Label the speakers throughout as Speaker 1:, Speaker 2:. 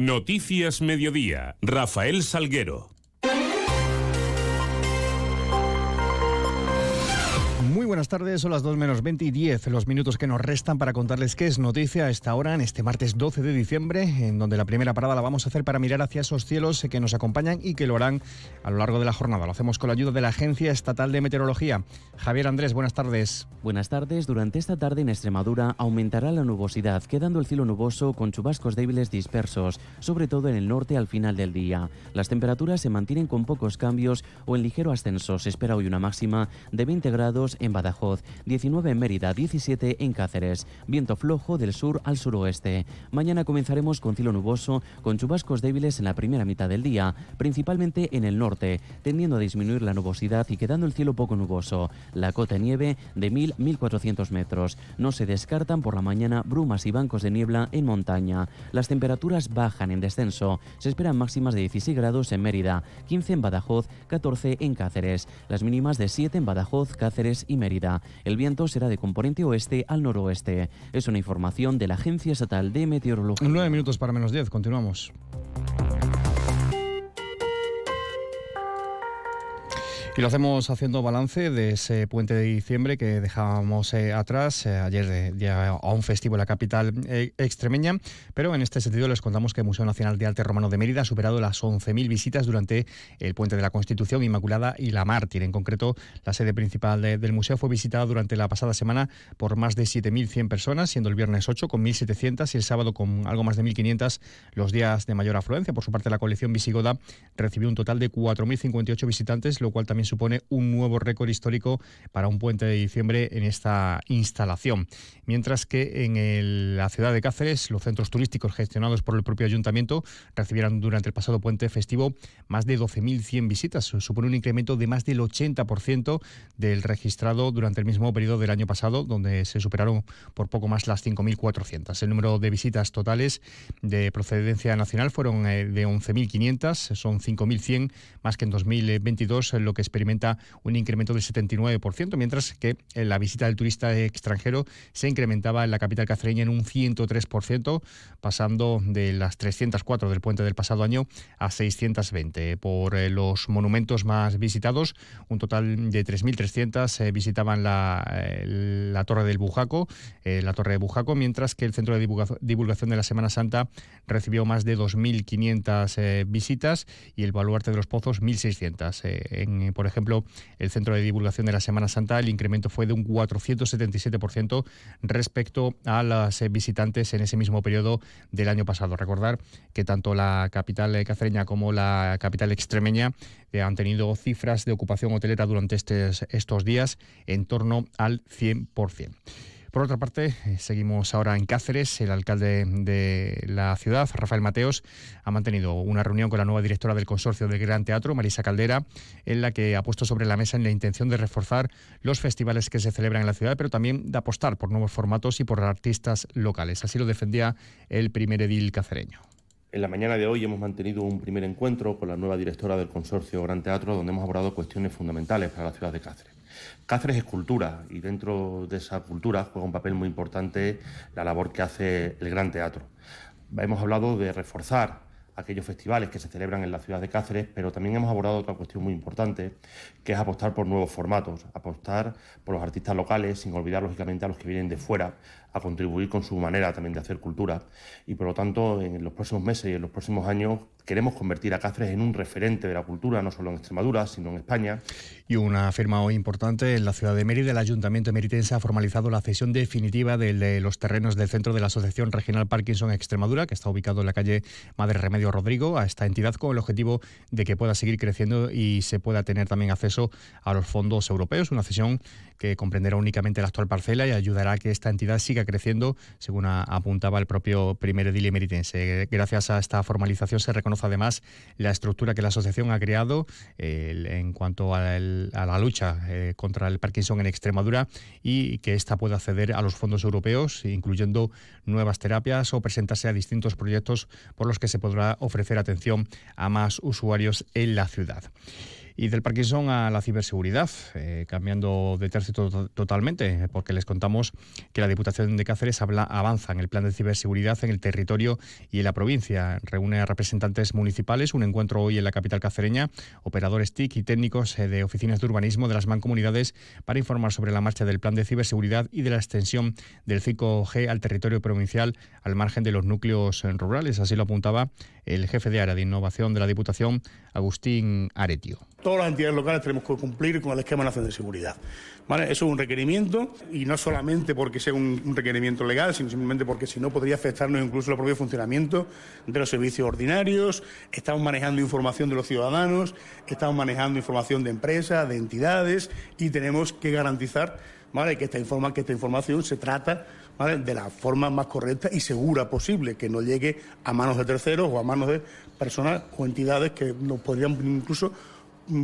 Speaker 1: Noticias Mediodía. Rafael Salguero.
Speaker 2: Buenas tardes, son las 2 menos 20 y 10, los minutos que nos restan para contarles qué es noticia a esta hora, en este martes 12 de diciembre, en donde la primera parada la vamos a hacer para mirar hacia esos cielos que nos acompañan y que lo harán a lo largo de la jornada. Lo hacemos con la ayuda de la Agencia Estatal de Meteorología. Javier Andrés, buenas tardes.
Speaker 3: Buenas tardes. Durante esta tarde en Extremadura aumentará la nubosidad, quedando el cielo nuboso con chubascos débiles dispersos, sobre todo en el norte al final del día. Las temperaturas se mantienen con pocos cambios o en ligero ascenso. Se espera hoy una máxima de 20 grados en Badajoz, 19 en Mérida, 17 en Cáceres. Viento flojo del sur al suroeste. Mañana comenzaremos con cielo nuboso, con chubascos débiles en la primera mitad del día, principalmente en el norte, tendiendo a disminuir la nubosidad y quedando el cielo poco nuboso. La cota de nieve de 1000-1400 metros. No se descartan por la mañana brumas y bancos de niebla en montaña. Las temperaturas bajan en descenso. Se esperan máximas de 16 grados en Mérida, 15 en Badajoz, 14 en Cáceres. Las mínimas de 7 en Badajoz, Cáceres y Mérida. El viento será de componente oeste al noroeste. Es una información de la Agencia Estatal de Meteorología.
Speaker 2: Nueve minutos para menos 10, continuamos. Y lo hacemos haciendo balance de ese puente de diciembre que dejábamos eh, atrás. Eh, ayer ya a un festivo en la capital eh, extremeña. Pero en este sentido les contamos que el Museo Nacional de Arte Romano de Mérida ha superado las 11.000 visitas durante el puente de la Constitución, Inmaculada y la Mártir. En concreto, la sede principal del museo fue visitada durante la pasada semana por más de 7.100 personas, siendo el viernes 8 con 1.700 y el sábado con algo más de 1.500 los días de mayor afluencia. Por su parte, la colección visigoda recibió un total de 4.058 visitantes, lo cual también supone un nuevo récord histórico para un puente de diciembre en esta instalación. Mientras que en la ciudad de Cáceres, los centros turísticos gestionados por el propio ayuntamiento recibieron durante el pasado puente festivo más de 12.100 visitas. Supone un incremento de más del 80% del registrado durante el mismo periodo del año pasado, donde se superaron por poco más las 5.400. El número de visitas totales de procedencia nacional fueron eh, de 11.500, son 5.100 más que en 2022, lo que experimenta un incremento del 79%, mientras que la visita del turista extranjero se incrementaba en la capital cacereña en un 103%, pasando de las 304 del puente del pasado año a 620. Por eh, los monumentos más visitados, un total de 3.300 eh, visitaban la, eh, la, Torre del Bujaco, la Torre de Bujaco, mientras que el Centro de Divulgación de la Semana Santa recibió más de 2.500 visitas y el Baluarte de los Pozos 1.600. en, por ejemplo, el Centro de Divulgación de la Semana Santa, el incremento fue de un 477% respecto a las visitantes en ese mismo periodo del año pasado. Recordar que tanto la capital cacereña como la capital extremeña eh, han tenido cifras de ocupación hotelera durante estos días en torno al 100%. Por otra parte, eh, seguimos ahora en Cáceres. El alcalde de la ciudad, Rafael Mateos, ha mantenido una reunión con la nueva directora del consorcio del Gran Teatro, Marisa Caldera, en la que ha puesto sobre la mesa en la intención de reforzar los festivales que se celebran en la ciudad, pero también de apostar por nuevos formatos y por artistas locales. Así lo defendía el primer edil cacereño.
Speaker 4: En la mañana de hoy hemos mantenido un primer encuentro con la nueva directora del consorcio Gran Teatro, donde hemos abordado cuestiones fundamentales para la ciudad de Cáceres. Cáceres es cultura y dentro de esa cultura juega un papel muy importante la labor que hace el Gran Teatro. Hemos hablado de reforzar aquellos festivales que se celebran en la ciudad de Cáceres, pero también hemos abordado otra cuestión muy importante, que es apostar por nuevos formatos, apostar por los artistas locales, sin olvidar lógicamente a los que vienen de fuera, a contribuir con su manera también de hacer cultura. Y por lo tanto, en los próximos meses y en los próximos años queremos convertir a Cáceres en un referente de la cultura, no solo en Extremadura, sino en España.
Speaker 2: Y una firma hoy importante en la ciudad de Mérida, el Ayuntamiento meritense ha formalizado la cesión definitiva de los terrenos del centro de la Asociación Regional Parkinson Extremadura, que está ubicado en la calle Madre Remedio Rodrigo, a esta entidad con el objetivo de que pueda seguir creciendo y se pueda tener también acceso a los fondos europeos. Una cesión que comprenderá únicamente la actual parcela y ayudará a que esta entidad siga creciendo, según apuntaba el propio primer edil meritense. Gracias a esta formalización se reconoce además la estructura que la asociación ha creado en cuanto a, la lucha eh, contra el Parkinson en Extremadura y que ésta pueda acceder a los fondos europeos, incluyendo nuevas terapias o presentarse a distintos proyectos por los que se podrá ofrecer atención a más usuarios en la ciudad. Y del Parkinson a la ciberseguridad, eh, cambiando de tercio totalmente, porque les contamos que la Diputación de Cáceres habla, avanza en el plan de ciberseguridad en el territorio y en la provincia. Reúne a representantes municipales, un encuentro hoy en la capital cacereña, operadores TIC y técnicos eh, de oficinas de urbanismo de las mancomunidades para informar sobre la marcha del plan de ciberseguridad y de la extensión del 5G al territorio provincial al margen de los núcleos rurales. Así lo apuntaba el jefe de área de innovación de la Diputación, Agustín Aretio
Speaker 5: todas las entidades locales tenemos que cumplir con el esquema nacional de seguridad. ¿Vale? Eso es un requerimiento y no solamente porque sea un, requerimiento legal, sino simplemente porque si no podría afectarnos incluso el propio funcionamiento de los servicios ordinarios. Estamos manejando información de los ciudadanos, estamos manejando información de empresas, de entidades y tenemos que garantizar ¿vale? que, esta informa, que esta información se trata de la forma más correcta y segura posible, que no llegue a manos de terceros o a manos de personas o entidades que nos podrían incluso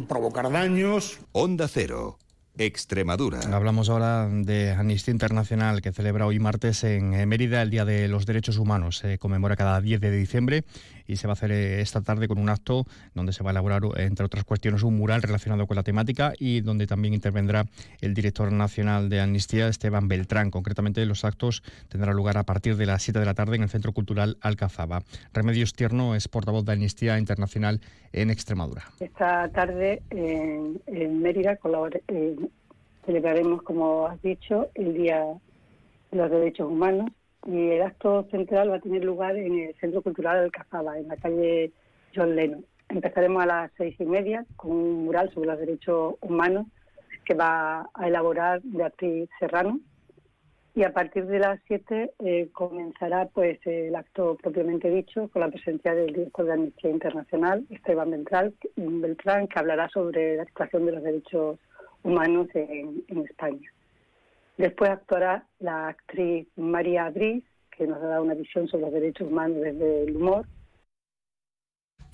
Speaker 5: provocar daños.
Speaker 6: Onda Cero. Extremadura.
Speaker 2: Hablamos ahora de Amnistía Internacional que celebra hoy martes en Mérida el Día de los Derechos Humanos. Se conmemora cada 10 de diciembre y se va a hacer eh, esta tarde con un acto donde se va a elaborar, entre otras cuestiones, un mural relacionado con la temática y donde también intervendrá el director nacional de Amnistía, Esteban Beltrán. Concretamente, los actos tendrán lugar a partir de las 7 de la tarde en el Centro Cultural Alcazaba. Remedios Tierno es portavoz de Amnistía Internacional en Extremadura.
Speaker 7: Esta tarde en, Mérida celebraremos, como has dicho, el Día de los Derechos Humanos y el acto central va a tener lugar en el Centro Cultural Alcazaba, en la calle John Lennon. Empezaremos a las seis y media con un mural sobre los derechos humanos que va a elaborar Beatriz Serrano y a partir de las siete eh, comenzará pues el acto propiamente dicho con la presencia del director de Amnistía Internacional, Esteban Beltrán, Beltrán que hablará sobre la situación de los derechos humanos en, España. Después actuará la actriz María Briz, que nos dará una visión sobre los derechos humanos desde el humor,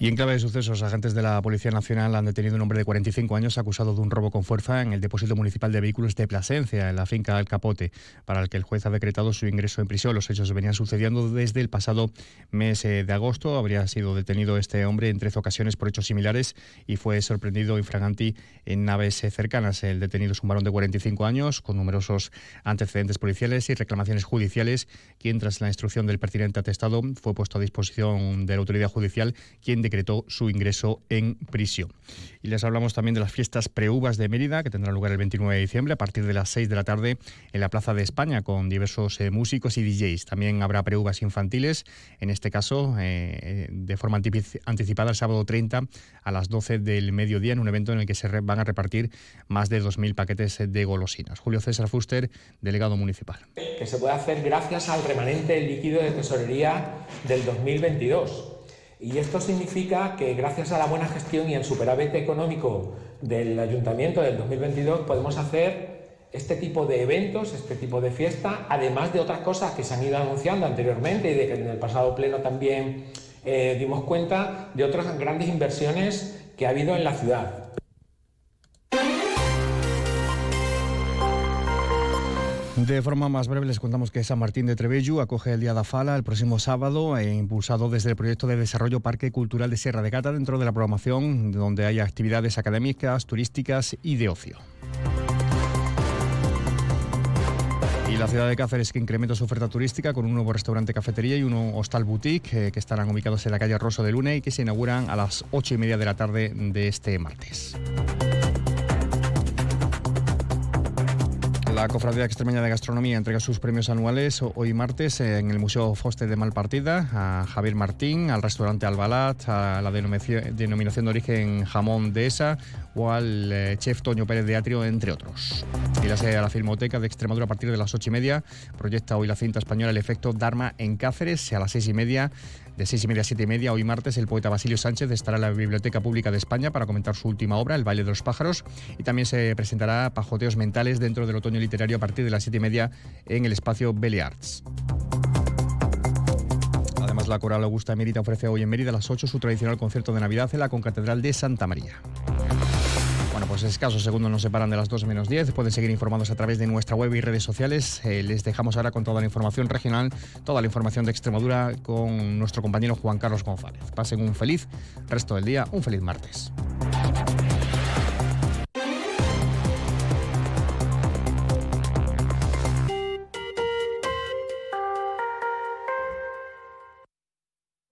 Speaker 2: y en clave de sucesos, agentes de la Policía Nacional han detenido un hombre de 45 años acusado de un robo con fuerza en el depósito municipal de vehículos de Plasencia, en la finca El Capote, para el que el juez ha decretado su ingreso en prisión. Los hechos venían sucediendo desde el pasado mes eh, de agosto. Habría sido detenido este hombre en 13 ocasiones por hechos similares y fue sorprendido infraganti en naves eh, cercanas. El detenido es un varón de 45 años con numerosos antecedentes policiales y reclamaciones judiciales, quien tras la instrucción del pertinente atestado fue puesto a disposición de la autoridad judicial, quien decretó su ingreso en prisión. Y les hablamos también de las fiestas preuvas de Mérida, que tendrán lugar el 29 de diciembre a partir de las 6 de la tarde en la Plaza de España, con diversos eh, músicos y DJs. También habrá preuvas infantiles, en este caso eh, de forma anticipada el sábado 30 a las 12 del mediodía, en un evento en el que se van a repartir más de 2.000 paquetes de golosinas. Julio César Fuster, delegado municipal.
Speaker 8: Que se puede hacer gracias al remanente líquido de tesorería del 2022 y esto significa que gracias a la buena gestión y el superávit económico del ayuntamiento del 2022 podemos hacer este tipo de eventos, este tipo de fiesta, además de otras cosas que se han ido anunciando anteriormente y de que en el pasado pleno también eh, dimos cuenta de otras grandes inversiones que ha habido en la ciudad.
Speaker 2: De forma más breve les contamos que San Martín de Trebellu acoge el Día da Fala el próximo sábado e impulsado desde el proyecto de desarrollo Parque Cultural de Sierra de Gata dentro de la programación donde hay actividades académicas, turísticas y de ocio. Y la ciudad de Cáceres que incrementa su oferta turística con un nuevo restaurante cafetería y un hostal boutique eh, que estarán ubicados en la calle Rosso de Luna y que se inauguran a las ocho y media de la tarde de este martes. La Cofradía Extremeña de Gastronomía entrega sus premios anuales hoy martes en el Museo Foster de Malpartida a Javier Martín, al restaurante Albalat, a la denominación de origen Jamón de Esa o al eh, chef Toño Pérez de Atrio, entre otros. Y la sede de la Filmoteca de Extremadura a partir de las ocho y media proyecta hoy la cinta española El efecto Dharma en Cáceres a las seis y media de seis y media a siete y media, hoy martes, el poeta Basilio Sánchez estará en la Biblioteca Pública de España para comentar su última obra, El baile de los pájaros, y también se presentará Pajoteos mentales dentro del otoño literario a partir de las siete y media en el espacio Belle Arts. Además, la Coral Augusta Mérida ofrece hoy en Mérida a las 8 su tradicional concierto de Navidad en la Concatedral de Santa María. Bueno, pues escasos segundos nos separan de las 2 menos 10. Pueden seguir informados a través de nuestra web y redes sociales. Eh, les dejamos ahora con toda la información regional, toda la información de Extremadura con nuestro compañero Juan Carlos González. Pasen un feliz resto del día, un feliz martes.